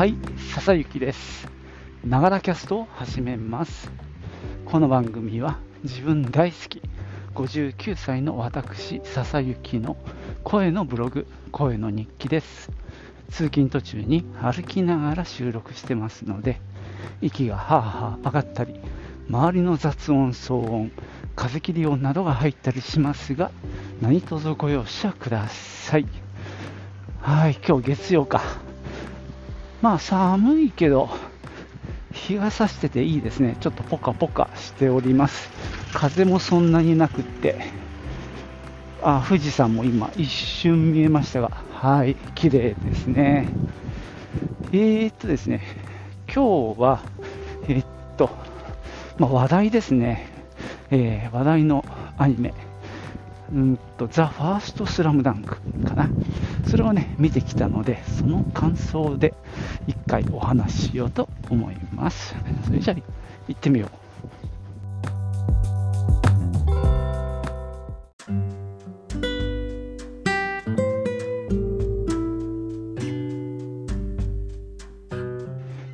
はい、笹雪です。ながらキャストを始めます。この番組は自分大好き59歳の私、笹雪の声のブログ、声の日記です。通勤途中に歩きながら収録してますので、息がはあはあ上がったり、周りの雑音、騒音、風切り音などが入ったりしますが、何卒ご容赦ください。はい、今日月曜か。まあ寒いけど、日が差してていいですね。ちょっとポカポカしております。風もそんなになくって、あ、富士山も今一瞬見えましたが、はい、綺麗ですね。えー、っとですね、今日は、えーっと、まあ、話題ですね。えー話題のアニメ、うんと、ザ・ファースト・スラムダンクかな。それをね、見てきたので、その感想で一回お話ししようと思います。それじゃあ、行ってみよう。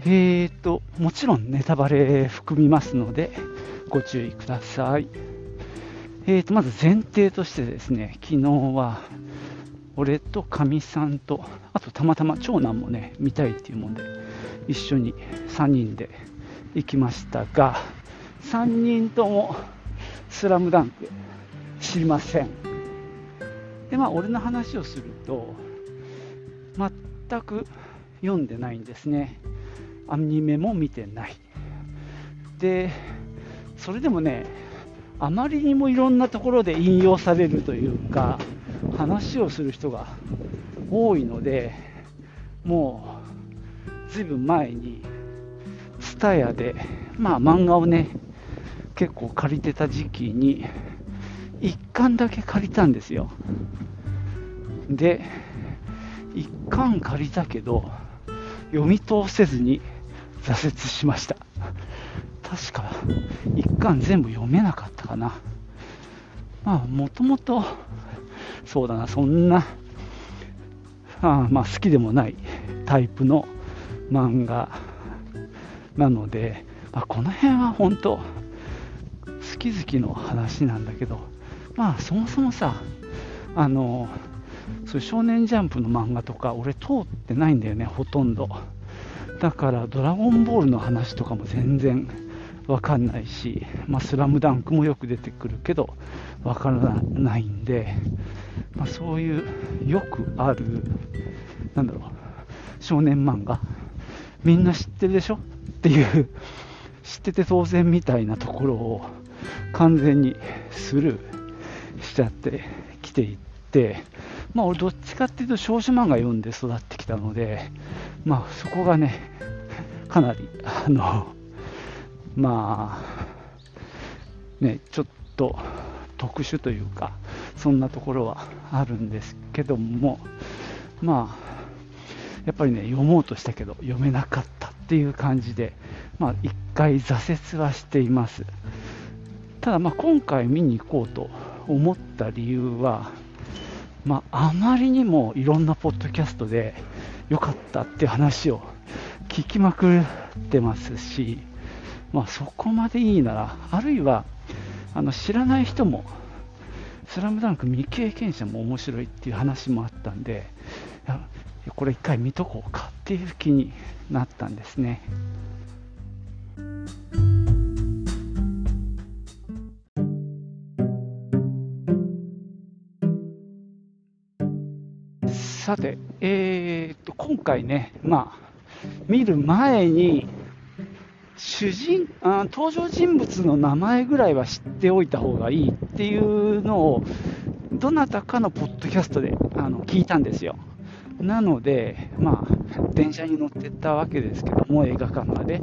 えーと、もちろんネタバレ含みますので、ご注意ください。えーと、まず前提としてですね、昨日は、俺とかみさんと、あとたまたま長男もね、見たいっていうもんで、一緒に3人で行きましたが、3人とも、スラムダンク知りません。で、まあ、俺の話をすると、全く読んでないんですね。アニメも見てない。で、それでもね、あまりにもいろんなところで引用されるというか、話をする人が多いので、もう、ずいぶん前に、ツタヤで、まあ漫画をね、結構借りてた時期に、一巻だけ借りたんですよ。で、一巻借りたけど、読み通せずに挫折しました。確か、一巻全部読めなかったかな。まあ、もともと、そうだな、そんな、あまあ、好きでもないタイプの漫画なので、まあ、この辺は本当、好き好きの話なんだけど、まあ、そもそもさ、あの、そう少年ジャンプの漫画とか、俺通ってないんだよね、ほとんど。だから、ドラゴンボールの話とかも全然わかんないし、まあ、スラムダンクもよく出てくるけど、わからないんで、まあ、そういうよくある、なんだろう、少年漫画、みんな知ってるでしょ？っていう、知ってて当然みたいなところを完全にスルーしちゃってきていって、まあ俺どっちかっていうと少女漫画読んで育ってきたので、まあそこがね、かなり、あの、まあ、ね、ちょっと特殊というか、そんなところはあるんですけども、まあ、やっぱりね、読もうとしたけど読めなかったっていう感じで、まあ一回挫折はしています。ただまあ今回見に行こうと思った理由は、まあ、あまりにもいろんなポッドキャストで良かったって話を聞きまくってますし、まあ、そこまでいいなら、あるいはあの知らない人も、スラムダンク未経験者も面白いっていう話もあったんで、これ一回見とこうかっていう気になったんですね。さて、えーっと、今回ね、まあ、見る前に、主人あ登場人物の名前ぐらいは知っておいた方がいいっていうのを、どなたかのポッドキャストであの聞いたんですよ。なので、まあ、電車に乗ってったわけですけども、映画館まで、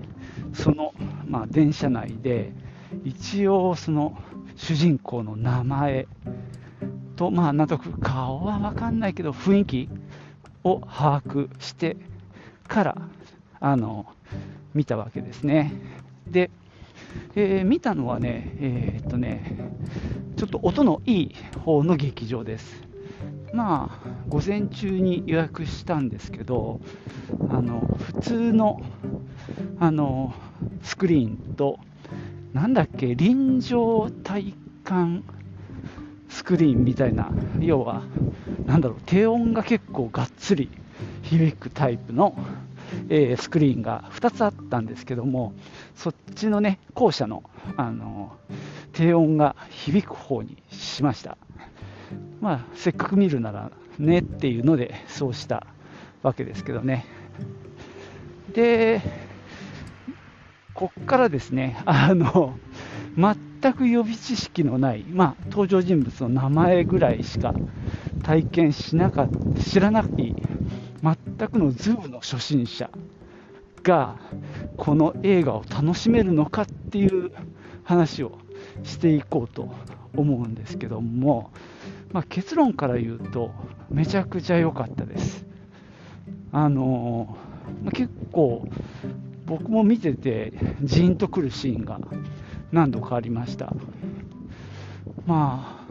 その、まあ、電車内で、一応、その主人公の名前と、まあ、なんとなく顔は分かんないけど、雰囲気を把握してから、あの、見たわけですね。で、えー見たのはね、えーっとね、ちょっと音のいい方の劇場です。まあ、午前中に予約したんですけど、あの普通のあのスクリーンと、なんだっけ、臨場体感スクリーンみたいな、要は、なんだろう、低音が結構がっつり響くタイプの、えー、スクリーンが2つあったんですけども、そっちのね、後者の、あの低音が響く方にしました。まあ、せっかく見るならねっていうので、そうしたわけですけどね。で、こっからですね、あの、全く予備知識のない、まあ、登場人物の名前ぐらいしか体験しなかった、知らない、全くのズームの初心者が、この映画を楽しめるのかっていう話をしていこうと思うんですけども、まあ、結論から言うと、めちゃくちゃ良かったです。あのま、結構、僕も見てて、ジーンとくるシーンが何度かありました。まあ、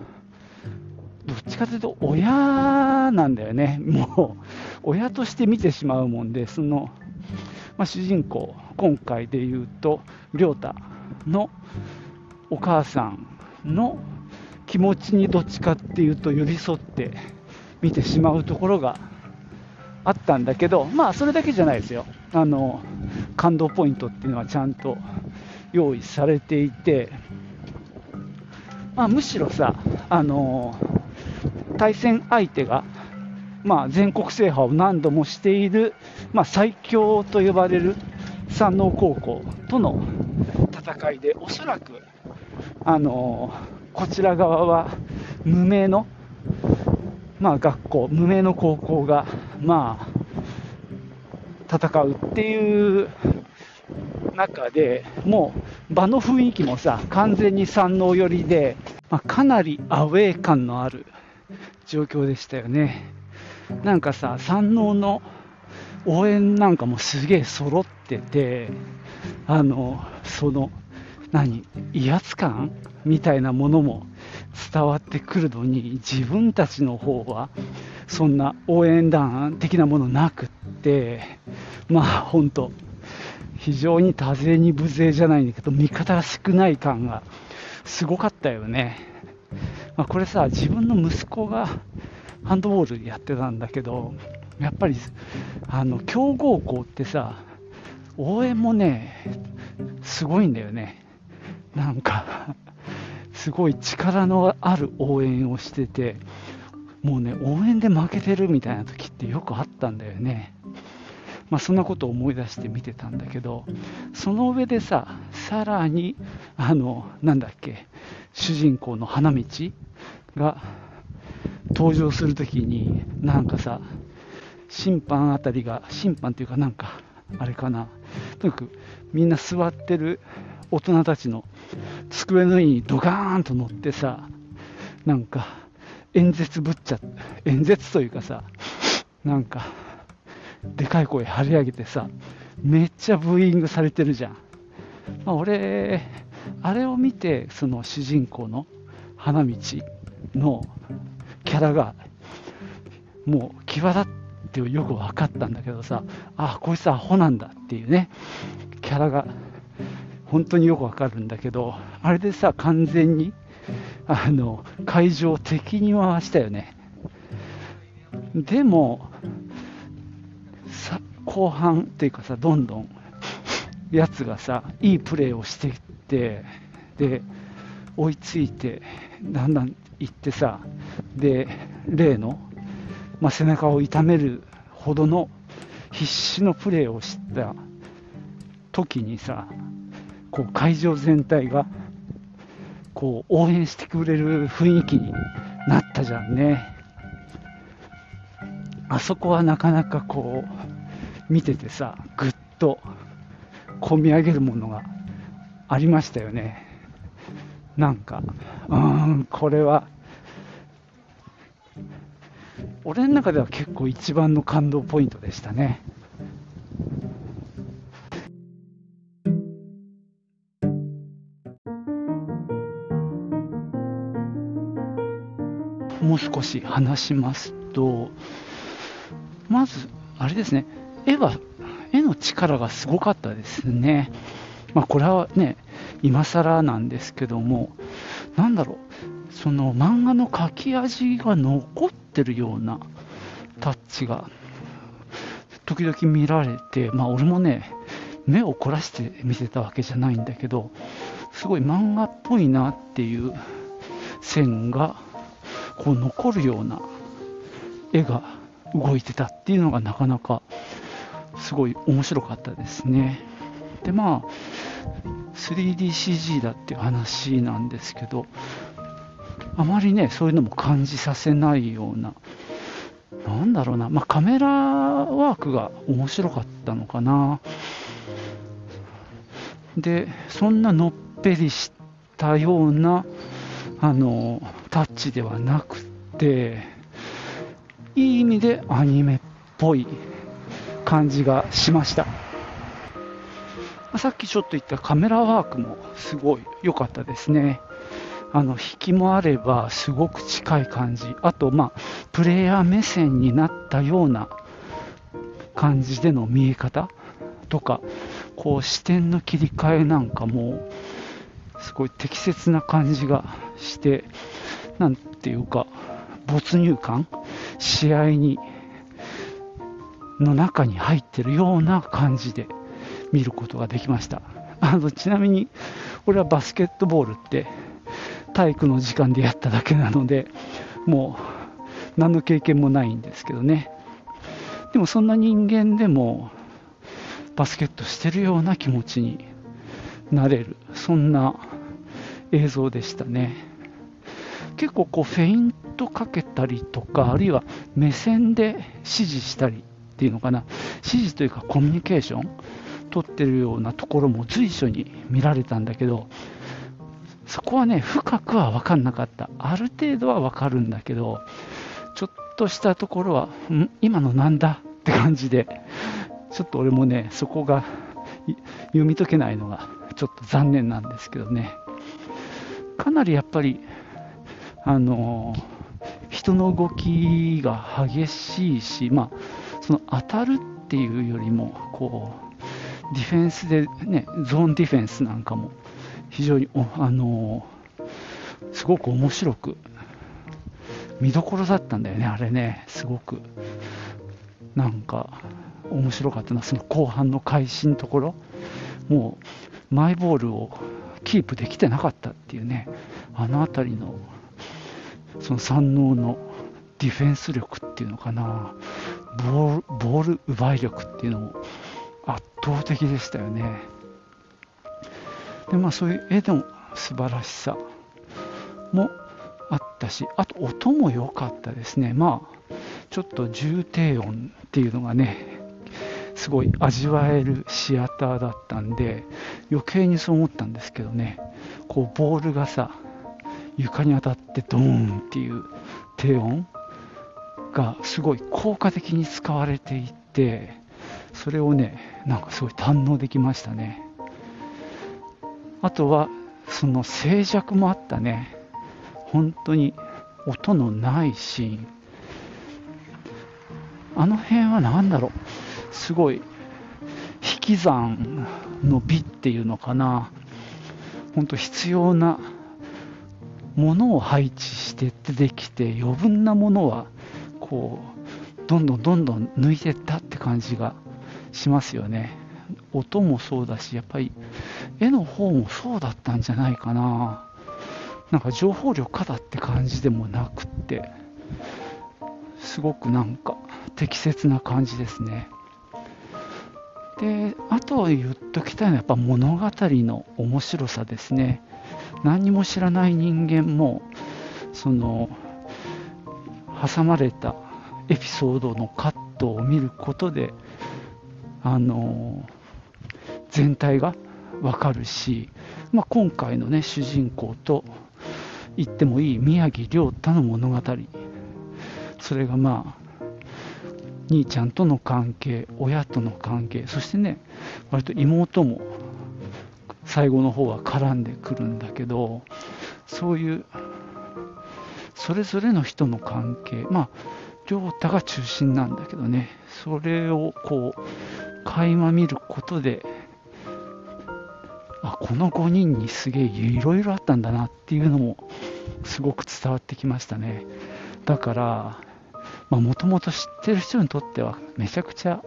どっちかというと親なんだよね、もう親として見てしまうもんで、その、まあ、主人公、今回で言うと、亮太のお母さんの気持ちにどっちかっていうと寄り添って見てしまうところがあったんだけど、まあそれだけじゃないですよ。あの感動ポイントっていうのはちゃんと用意されていて、まあ、むしろさ、あの対戦相手が、まあ、全国制覇を何度もしている、まあ、最強と呼ばれる山王高校との戦いで、おそらく、あのこちら側は無名の、まあ、学校、無名の高校が、まあ、戦うっていう中でもう場の雰囲気もさ、完全に山王寄りで、まあ、かなりアウェー感のある状況でしたよね。なんかさ、山王の応援なんかもすげえ揃ってて、あの、その、何、威圧感？みたいなものも伝わってくるのに、自分たちの方は、そんな応援団的なものなくって、まあ本当、非常に多勢に無勢じゃないんだけど、味方が少ない感がすごかったよね。まあ、これさ、自分の息子がハンドボールやってたんだけど、やっぱりあの強豪校ってさ、応援もね、すごいんだよね。なんかすごい力のある応援をしてて、もうね、応援で負けてるみたいな時ってよくあったんだよね。まあ、そんなことを思い出して見てたんだけど、その上でさ、さらに、あの、なんだっけ、主人公の花道が登場するときに、なんかさ、審判あたりが、審判っていうかなんか、あれかな、とにかくみんな座ってる大人たちの机の上にドカーンと乗ってさ、なんか演説ぶっちゃ、演説というかさ、なんかでかい声張り上げてさ、めっちゃブーイングされてるじゃん。まあ、俺、あれを見て、その主人公の花道のキャラが、もう際立ってよく分かったんだけどさ、あ、こいつアホなんだっていうね、キャラが本当によくわかるんだけど、あれでさ、完全にあの会場を敵に回したよね。でもさ、後半っていうかさ、どんどんやつがさ、いいプレーをしていって、で、追いついて、だんだんいってさ、で、例の、まあ、背中を痛めるほどの必死のプレーをした時にさ、こう会場全体がこう応援してくれる雰囲気になったじゃんね。あそこはなかなかこう見ててさ、ぐっと込み上げるものがありましたよね。なんか、うーん、これは、俺の中では結構一番の感動ポイントでしたね。もう少少し話しますと、まず、あれですね、絵は、絵の力がすごかったですね。まあ、これはね、今更なんですけども、なんだろう、その漫画の書き味が残ってるようなタッチが、時々見られて、まあ、俺もね、目を凝らして見てたわけじゃないんだけど、すごい漫画っぽいなっていう線がこう残るような絵が動いてたっていうのがなかなかすごい面白かったですね。でまあ 3DCG だっていう話なんですけどあまりねそういうのも感じさせないようななんだろうな、まあ、カメラワークが面白かったのかな。でそんなのっぺりしたようなあのタッチではなくていい意味でアニメっぽい感じがしました。さっきちょっと言ったカメラワークもすごい良かったですね。あの引きもあればすごく近い感じ。あとまあプレイヤー目線になったような感じでの見え方。とかこう視点の切り替えなんかもすごい適切な感じがして、なんていうか、没入感、試合に、の中に入ってるような感じで。見ることができました。あのちなみに、俺はバスケットボールって体育の時間でやっただけなので、もう何の経験もないんですけどね。でもそんな人間でもバスケットしてるような気持ちになれる、そんな映像でしたね。結構こうフェイントかけたりとか、あるいは目線で指示したりっていうのかな、指示というかコミュニケーション取ってるようなところも随所に見られたんだけど、そこはね、深くは分かんなかった。ある程度は分かるんだけど、ちょっとしたところは、ん？今のなんだ？って感じで、ちょっと俺もね、そこが読み解けないのがちょっと残念なんですけどね。かなりやっぱり、あの人の動きが激しいし、まあ、その当たるっていうよりも、こう、ディフェンスで、ね、ゾーンディフェンスなんかも非常に、あのすごく面白く、見どころだったんだよね、あれね、すごく。なんか、面白かったな、その後半の開始のところ、もう、マイボールをキープできてなかったっていうね、あの辺りのその三能のディフェンス力っていうのかな、ボール奪い力っていうのも倒的でしたよね。でまあそういう絵でも素晴らしさもあったし、あと音も良かったですね。まあちょっと重低音っていうのがね、すごい味わえるシアターだったんで余計にそう思ったんですけどねこうボールがさ床に当たってドーンっていう低音がすごい効果的に使われていてそれをねなんかすごい堪能できましたね。あとはその静寂もあったね。本当に音のないシーン。あの辺は何だろう。すごい引き算の美っていうのかな。本当必要なものを配置して出てできて余分なものはこうどんどんどんどん抜いてったって感じがしますよね。音もそうだしやっぱり絵の方もそうだったんじゃないかな。なんか情報量過だって感じでもなくって。すごくなんか適切な感じですね。であとは言っときたいのはやっぱ物語の面白さですね。何も知らない人間もその挟まれたエピソードのカットを見ることであの全体がわかるし、まあ、今回のね主人公と言ってもいい宮城亮太の物語。それがまあ兄ちゃんとの関係、親との関係、そしてね、割と妹も最後の方は絡んでくるんだけど、そういう、それぞれの人の関係、まあ、亮太が中心なんだけどね、それをこう、垣間見ることで、あ、この5人にすげえいろいろあったんだなっていうのも、すごく伝わってきましたね。だから、もともと知ってる人にとっては、めちゃくちゃ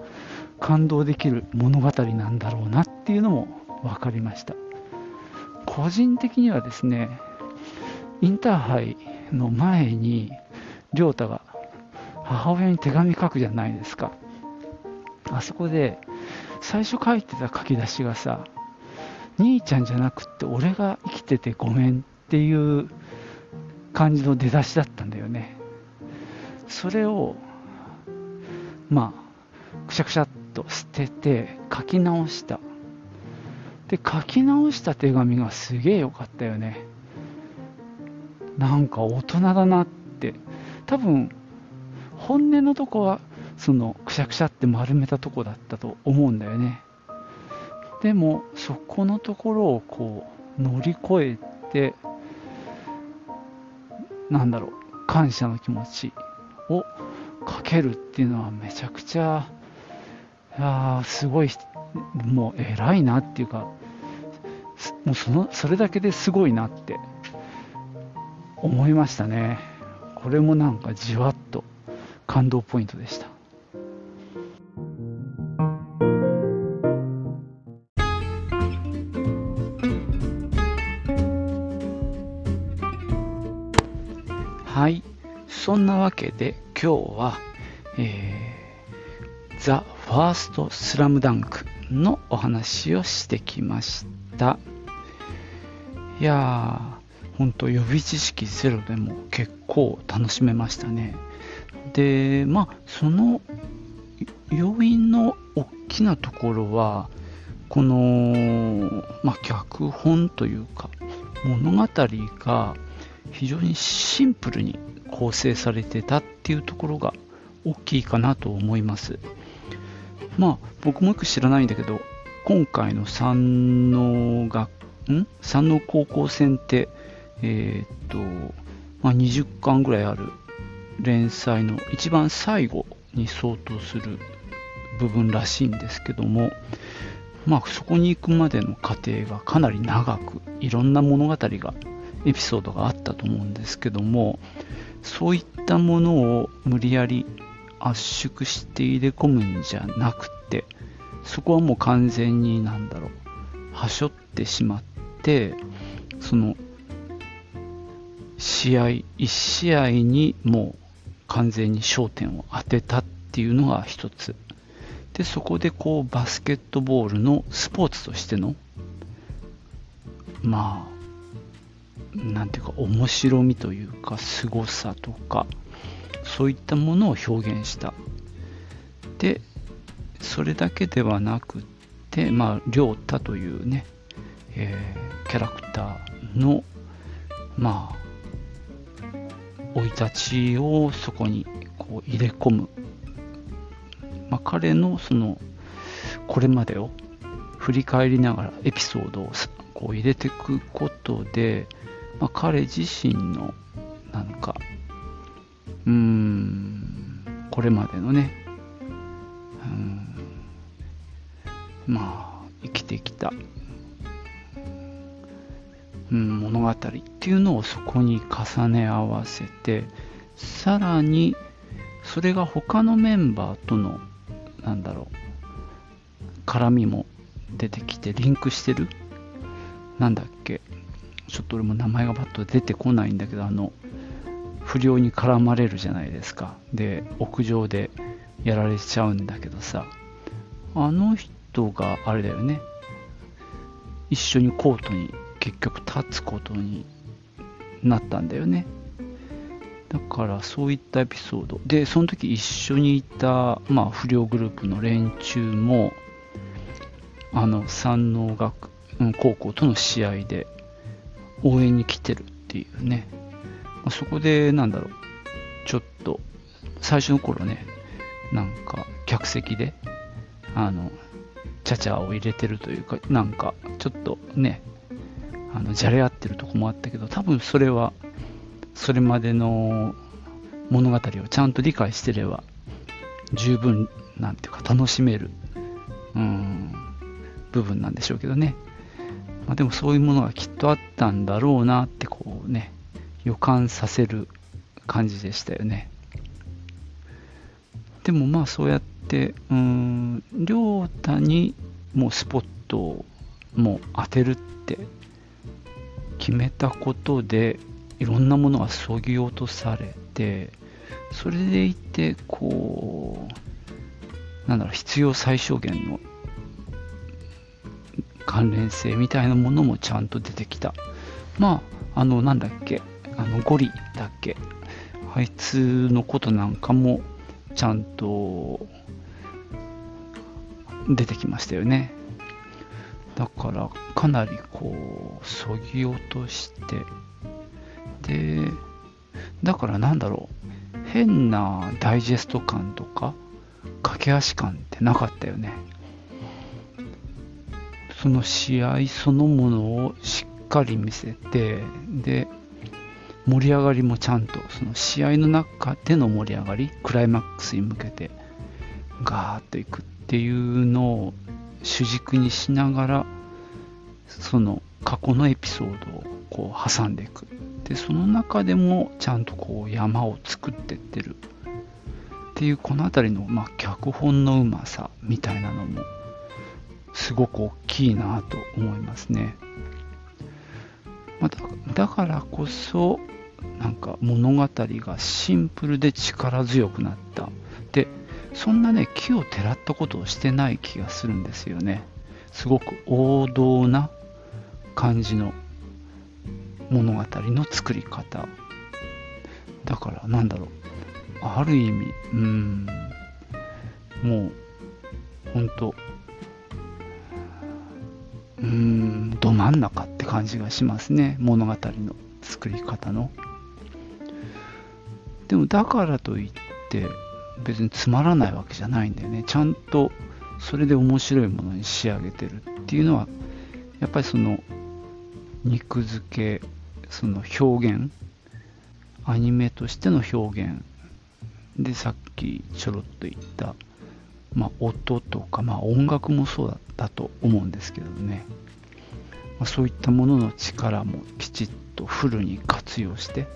感動できる物語なんだろうなっていうのも分かりました。個人的にはですね、インターハイの前に、亮太が母親に手紙書くじゃないですか。あそこで、最初書いてた書き出しがさ、兄ちゃんじゃなくって俺が生きててごめんっていう感じの出だしだったんだよね。それを、まあ、くしゃくしゃっと捨てて書き直した。で、書き直した手紙がすげえ良かったよね。なんか大人だなって。多分、本音のとこは、その、しゃくしゃって丸めたとこだったと思うんだよね。でも、そこのところをこう、乗り越えて、なんだろう、感謝の気持ちをかけるっていうのはめちゃくちゃ、いやすごい、もう偉いなっていうか、もうそのそれだけですごいなって思いましたね。これもなんかじわっと感動ポイントでした。そんなわけで今日は、えー、ザ・ファースト・スラムダンクのお話をしてきました。いやー、ほんと予備知識ゼロでも結構楽しめましたね。で、まあ、その要因の大きなところは、この、まあ、脚本というか、物語が非常にシンプルに構成されてたっていうところが大きいかなと思います。まあ、僕もよく知らないんだけど、今回の山王学、ん？山王高校戦って、えー、っと、まあ、20巻ぐらいある連載の一番最後に相当する部分らしいんですけども、まあ、そこに行くまでの過程がかなり長く、いろんな物語が、エピソードがあったと思うんですけども、そういったものを無理やり圧縮して入れ込むんじゃなくて、そこはもう完全になんだろう、はしょってしまって、その、試合、一試合にもう完全に焦点を当てたっていうのが一つ。で、そこでこうバスケットボールのスポーツとしての、まあ、なんていうか面白みというか凄さとか、そういったものを表現した。で、それだけではなくて、まあ、亮太というね、えー、キャラクターの、まあ、生い立ちをそこにこう入れ込む。まあ、彼のその、これまでを振り返りながらエピソードをこう入れていくことで、まあ、彼自身のなんかうーん、これまでのね、うん、まあ、生きてきた、うん、物語っていうのをそこに重ね合わせて、さらに、それが他のメンバーとの、なんだろう、絡みも出てきて、リンクしてる。なんだっけ。ちょっと俺も名前がバッと出てこないんだけど、あの、不良に絡まれるじゃないですか。で、屋上でやられちゃうんだけどさ、あの人があれだよね。一緒にコートに結局立つことになったんだよね。だからそういったエピソード。で、その時一緒にいた、まあ、不良グループの連中も、あの、山王学、高校との試合で応援に来てるっていうね。まそこで、なんだろう、ちょっと、最初の頃ね、なんか、客席で、あの、ちゃちゃを入れてるというか、なんか、ちょっとね、あの、じゃれ合ってるとこもあったけど、多分それは、それまでの物語をちゃんと理解してれば十分なんていうか楽しめる、うん、部分なんでしょうけどね、まあ、でもそういうものがきっとあったんだろうなってこうね予感させる感じでしたよね。でもまあそうやってうん亮太にもうスポットをもう当てるって決めたことでいろんなものがそぎ落とされてそれでいてこうなんだろう必要最小限の関連性みたいなものもちゃんと出てきた。まああのなんだっけあのゴリだっけ。あいつのことなんかもちゃんと出てきましたよね。だからかなりこうそぎ落として。でだからなんだろう。変なダイジェスト感とか駆け足感ってなかったよね。その試合そのものをしっかり見せてで盛り上がりもちゃんとその試合の中での盛り上がりクライマックスに向けてガーッといくっていうのを主軸にしながらその過去のエピソードをこう挟んでいく。でその中でもちゃんとこう山を作ってってる。っていうこの辺りの、まあ、脚本のうまさみたいなのもすごく大きいなと思いますね、ま、だからこそなんか物語がシンプルで力強くなった。でそんなね木をてらったことをしてない気がするんですよね。すごく王道な感じの物語の作り方。だからなんだろう。ある意味うん。もう本当うんど真ん中って感じがしますね。物語の作り方の。でもだからといって別につまらないわけじゃないんだよね。ちゃんとそれで面白いものに仕上げてるっていうのはやっぱりその肉付けその表現アニメとしての表現でさっきちょろっと言った、まあ、音とか、まあ、音楽もそうだったと思うんですけどね、まあ、そういったものの力もきちっとフルに活用して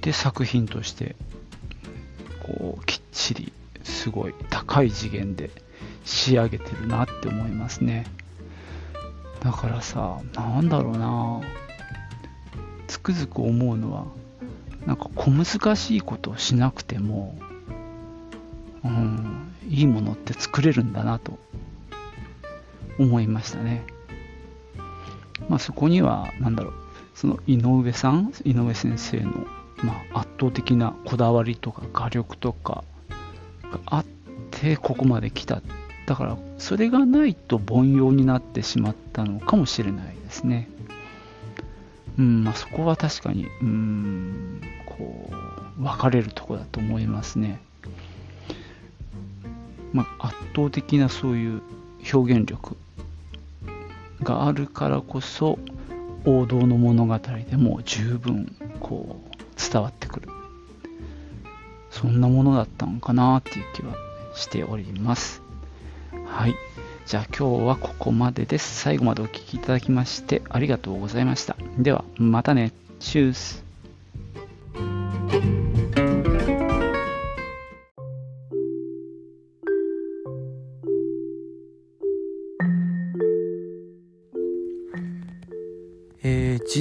で作品としてこうきっちりすごい高い次元で仕上げてるなって思いますね。だからさなんだろうな。つくづく思うのはなんか小難しいことをしなくても、うん、いいものって作れるんだなと思いましたね。まあそこには、なんだろう、その井上さん、井上先生のまあ、圧倒的なこだわりとか画力とかがあってここまで来た。だからそれがないと凡庸になってしまったのかもしれないですね。うんまあそこは確かにうんこう分かれるとこだと思いますね。まあ圧倒的なそういう表現力があるからこそ王道の物語でも十分こう伝わってくる。そんなものだったのかなっていう気はしております。はい。じゃあ今日はここまでです。最後までお聴きいただきましてありがとうございました。ではまたね。チュース。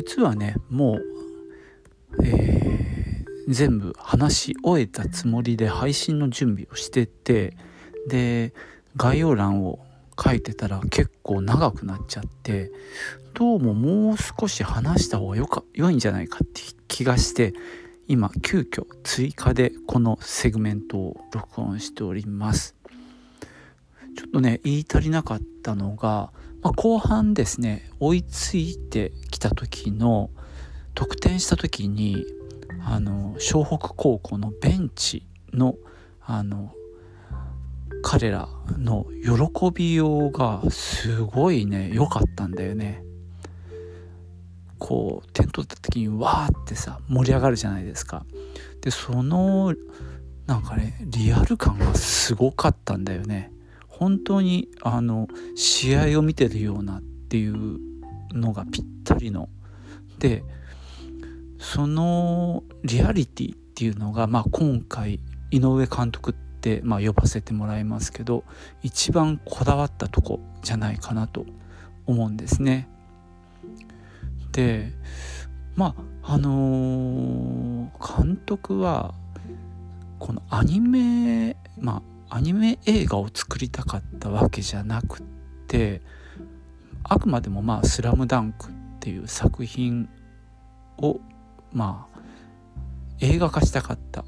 実はねもうえー、全部話し終えたつもりで配信の準備をしててで概要欄を書いてたら結構長くなっちゃってどうももう少し話した方がよか良いんじゃないかって気がして今急遽追加でこのセグメントを録音しております。ちょっとね言い足りなかったのが、まあ、後半ですね追いついてきた時の得点した時にあの湘北高校のベンチのあの彼らの喜びようがすごいね良かったんだよね。こう点取った時にわーってさ盛り上がるじゃないですか。でそのなんかねリアル感がすごかったんだよね。本当にあの試合を見てるようなっていうのがぴったりの。でそのリアリティっていうのが、まあ、今回井上監督って、まあ、呼ばせてもらいますけど一番こだわったとこじゃないかなと思うんですね。でまああのー、監督はこのアニメまあアニメ映画を作りたかったわけじゃなくってあくまでもまあ「スラムダンクっていう作品をまあ映画化したかった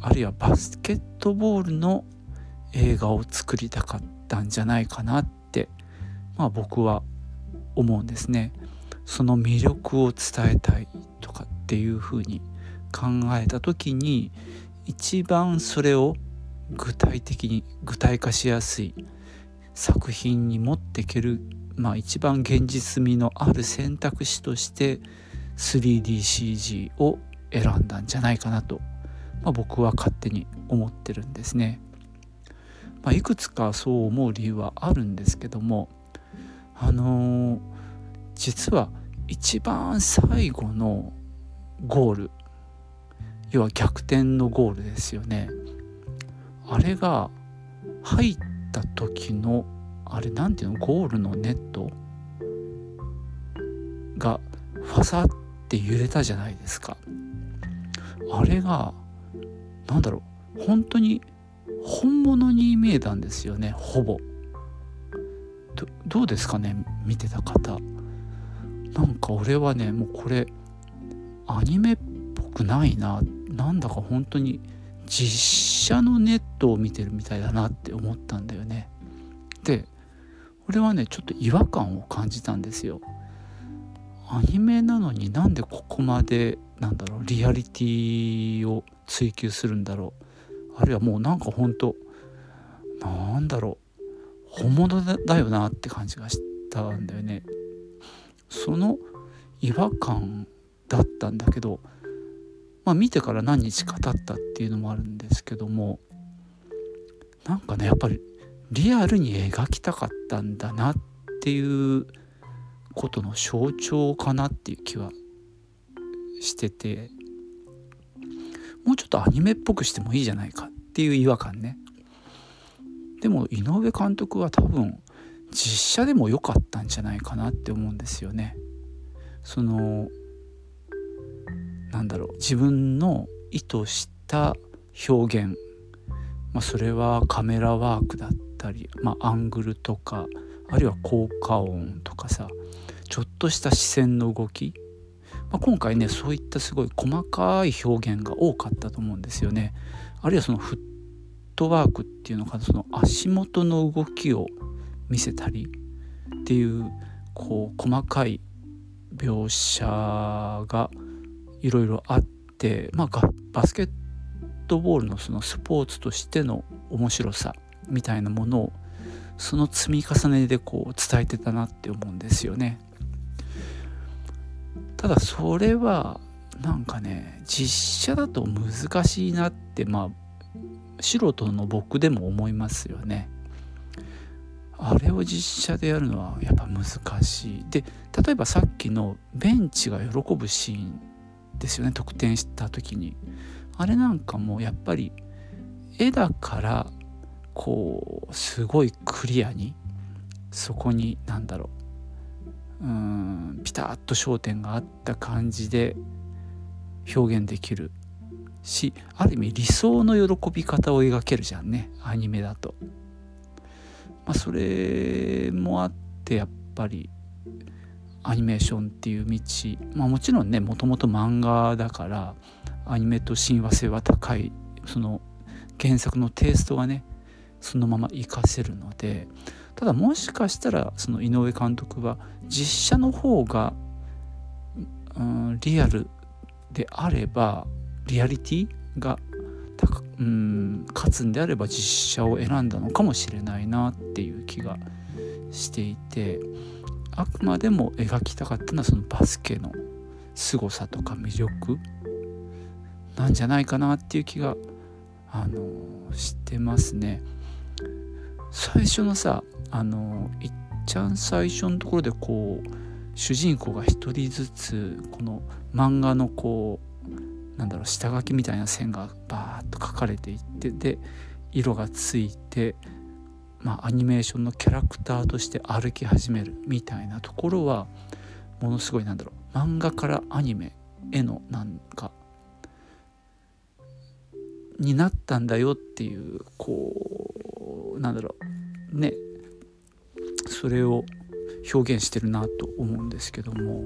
あるいはバスケットボールの映画を作りたかったんじゃないかなって、まあ、僕は思うんですね。その魅力を伝えたいとかっていうふうに考えた時に一番それを具体的に具体化しやすい作品に持っていける、まあ、一番現実味のある選択肢として 3DCG を選んだんじゃないかなと、まあ、僕は勝手に思ってるんですね。まあ、いくつかそう思う理由はあるんですけどもあのー、実は一番最後のゴール要は逆転のゴールですよねあれが入った時のあれなんていうのゴールのネットがファサって揺れたじゃないですか。あれが何だろう本当に本物に見えたんですよねほぼ。どうですかね見てた方。なんか俺はねもうこれアニメっぽくないな。なんだか本当に実写のネットを見てるみたいだなって思ったんだよね。で俺はねちょっと違和感を感じたんですよ。アニメなのになんでここまでなんだろうリアリティを追求するんだろう。あるいはもうなんかほんとなんだろう本物だよなって感じがしたんだよね。その違和感だったんだけどまあ見てから何日か経ったっていうのもあるんですけどもなんかねやっぱりリアルに描きたかったんだなっていうことの象徴かなっていう気はしててもうちょっとアニメっぽくしてもいいじゃないかっていう違和感ね。でも井上監督は多分実写でも良かったんじゃないかなって思うんですよね。そのなんだろう自分の意図した表現、まあ、それはカメラワークだったり、まあ、アングルとかあるいは効果音とかさちょっとした視線の動き、まあ、今回ねそういったすごい細かい表現が多かったと思うんですよね。あるいはそのフットワークっていうのかその足元の動きを見せたりっていうこう細かい描写がいろいろあって、まあ、バスケットボールのそのスポーツとしての面白さみたいなものをその積み重ねでこう伝えてたなって思うんですよね。ただそれはなんかね実写だと難しいなってまあ素人の僕でも思いますよね。あれを実写でやるのはやっぱ難しい。で例えばさっきのベンチが喜ぶシーンですよね得点した時に。あれなんかもやっぱり絵だからこうすごいクリアにそこに何だろううんピタッと焦点があった感じで表現できるしある意味理想の喜び方を描けるじゃんねアニメだと。まあ、それもあってやっぱりアニメーションっていう道、まあ、もちろんねもともと漫画だからアニメと親和性は高い。その原作のテイストがねそのまま活かせるので。ただもしかしたらその井上監督は実写の方が、うん、リアルであればリアリティが高うん勝つんであれば実写を選んだのかもしれないなっていう気がしていて。あくまでも描きたかったのはそのバスケの凄さとか魅力なんじゃないかなっていう気があのしてますね。最初のさあのいっちゃん最初のところでこう主人公が一人ずつこの漫画のこうなんだろう下書きみたいな線がバーッと描かれていってで色がついてまあアニメーションのキャラクターとして歩き始めるみたいなところはものすごいなんだろう漫画からアニメへのなんかになったんだよっていうこうなんだろうねそれを表現してるなと思うんですけども。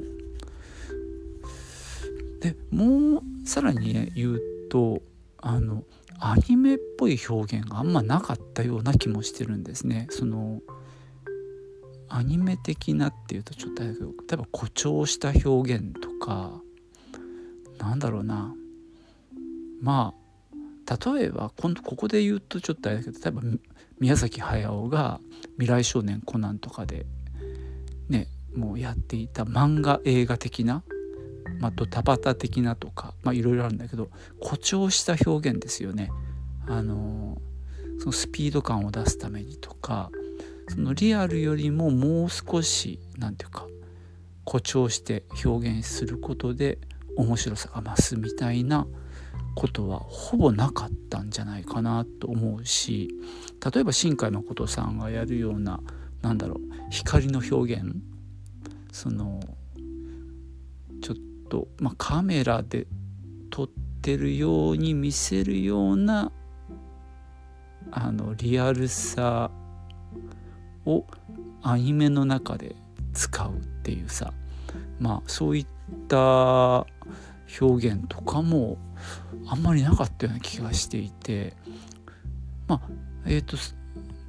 でもうさらにね言うとあのアニメっぽい表現があんまなかったような気もしてるんですね。そのアニメ的なっていうとちょっとあれだけど例えば誇張した表現とかなんだろうなまあ例えば今度ここで言うとちょっとあれだけど例えば宮崎駿が「未来少年コナン」とかでねもうやっていた漫画映画的な、まあ、ドタバタ的なとかいろいろあるんだけど誇張した表現ですよね。あのそのスピード感を出すためにとかそのリアルよりももう少し何て言うか誇張して表現することで面白さが増すみたいなことはほぼなかったんじゃないかなと思うし例えば新海誠さんがやるようななんだろう光の表現そのちょっと、まあ、カメラで撮ってるように見せるようなあのリアルさをアニメの中で使うっていうさまあそういった表現とかもあんまりなかったような気がしていてまあえっ、ー、と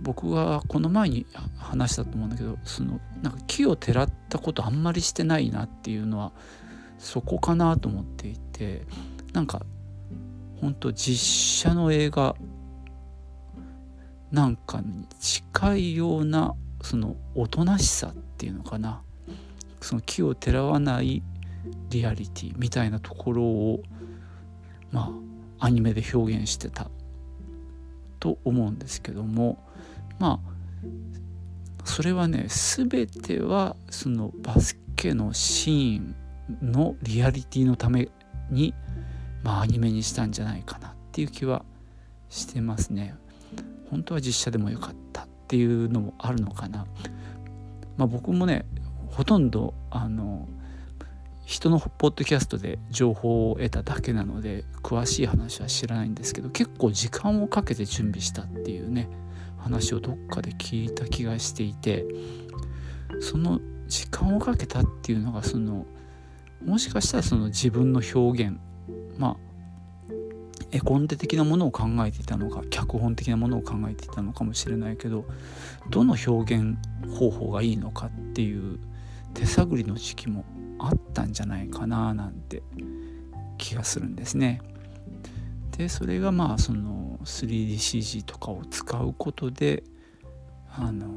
僕はこの前に話したと思うんだけどそのなんか木をてらったことあんまりしてないなっていうのはそこかなと思っていてなんか本当実写の映画なんかに近いようなそのおとなしさっていうのかな。その木をてらわないリアリティみたいなところをまあアニメで表現してた。と思うんですけどもまあそれはね全てはそのバスケのシーンのリアリティのために、まあ、アニメにしたんじゃないかなっていう気はしてますね。本当は実写でもよかったっていうのもあるのかな。まあ、僕もねほとんどあの人のポッドキャストで情報を得ただけなので詳しい話は知らないんですけど結構時間をかけて準備したっていうね話をどっかで聞いた気がしていてその時間をかけたっていうのがそのもしかしたらその自分の表現まあ絵コンテ的なものを考えていたのか脚本的なものを考えていたのかもしれないけどどの表現方法がいいのかっていう手探りの時期もあったんじゃないかななんて気がするんですね。でそれがまあその 3DCG とかを使うことであの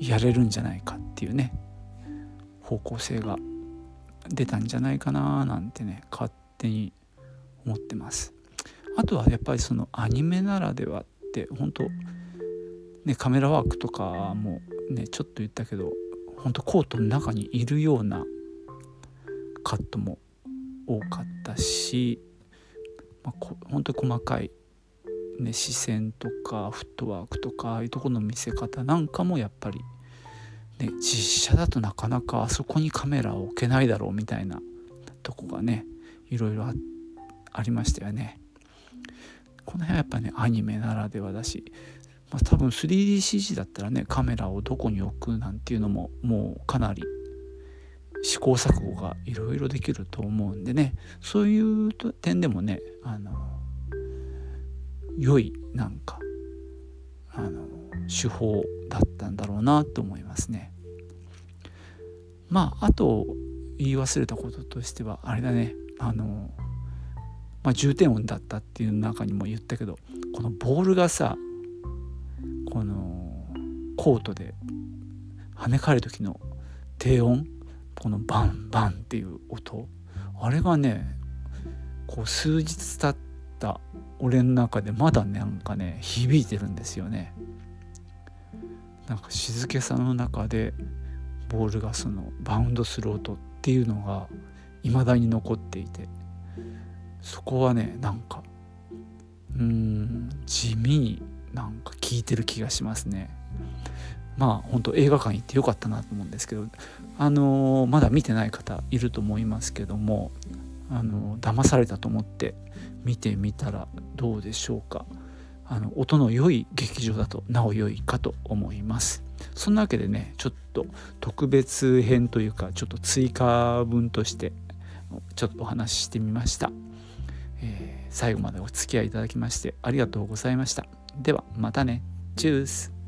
やれるんじゃないかっていうね方向性が出たんじゃないかななんてね勝手に思ってます。あとはやっぱりそのアニメならではって本当ねカメラワークとかもねちょっと言ったけど本当コートの中にいるようなカットも多かったしまあ、本当に細かい、ね、視線とかフットワークとかああいうとこの見せ方なんかもやっぱり、ね、実写だとなかなかあそこにカメラを置けないだろうみたいなとこがねいろいろありましたよね。この辺はやっぱねアニメならではだし、まあ、多分 3DCG だったらねカメラをどこに置くなんていうのももうかなり試行錯誤がいろいろできると思うんでねそういう点でもねあの良いなんかあの手法だったんだろうなと思いますね。まああと言い忘れたこととしてはあれだね。あの、まあ、重点音だったっていう中にも言ったけどこのボールがさこのコートで跳ね返る時の低音このバンバンっていう音あれがねこう数日経った俺の中でまだなんかね響いてるんですよね。なんか静けさの中でボールがそのバウンドする音っていうのが未だに残っていてそこはねなんかうん地味になんか効いてる気がしますね。まあ本当映画館行ってよかったなと思うんですけどあのー、まだ見てない方いると思いますけどもあのー、騙されたと思って見てみたらどうでしょうか。あの音の良い劇場だとなお良いかと思います。そんなわけでねちょっと特別編というかちょっと追加分としてちょっとお話ししてみました、えー、最後までお付き合いいただきましてありがとうございました。ではまたね。チュース。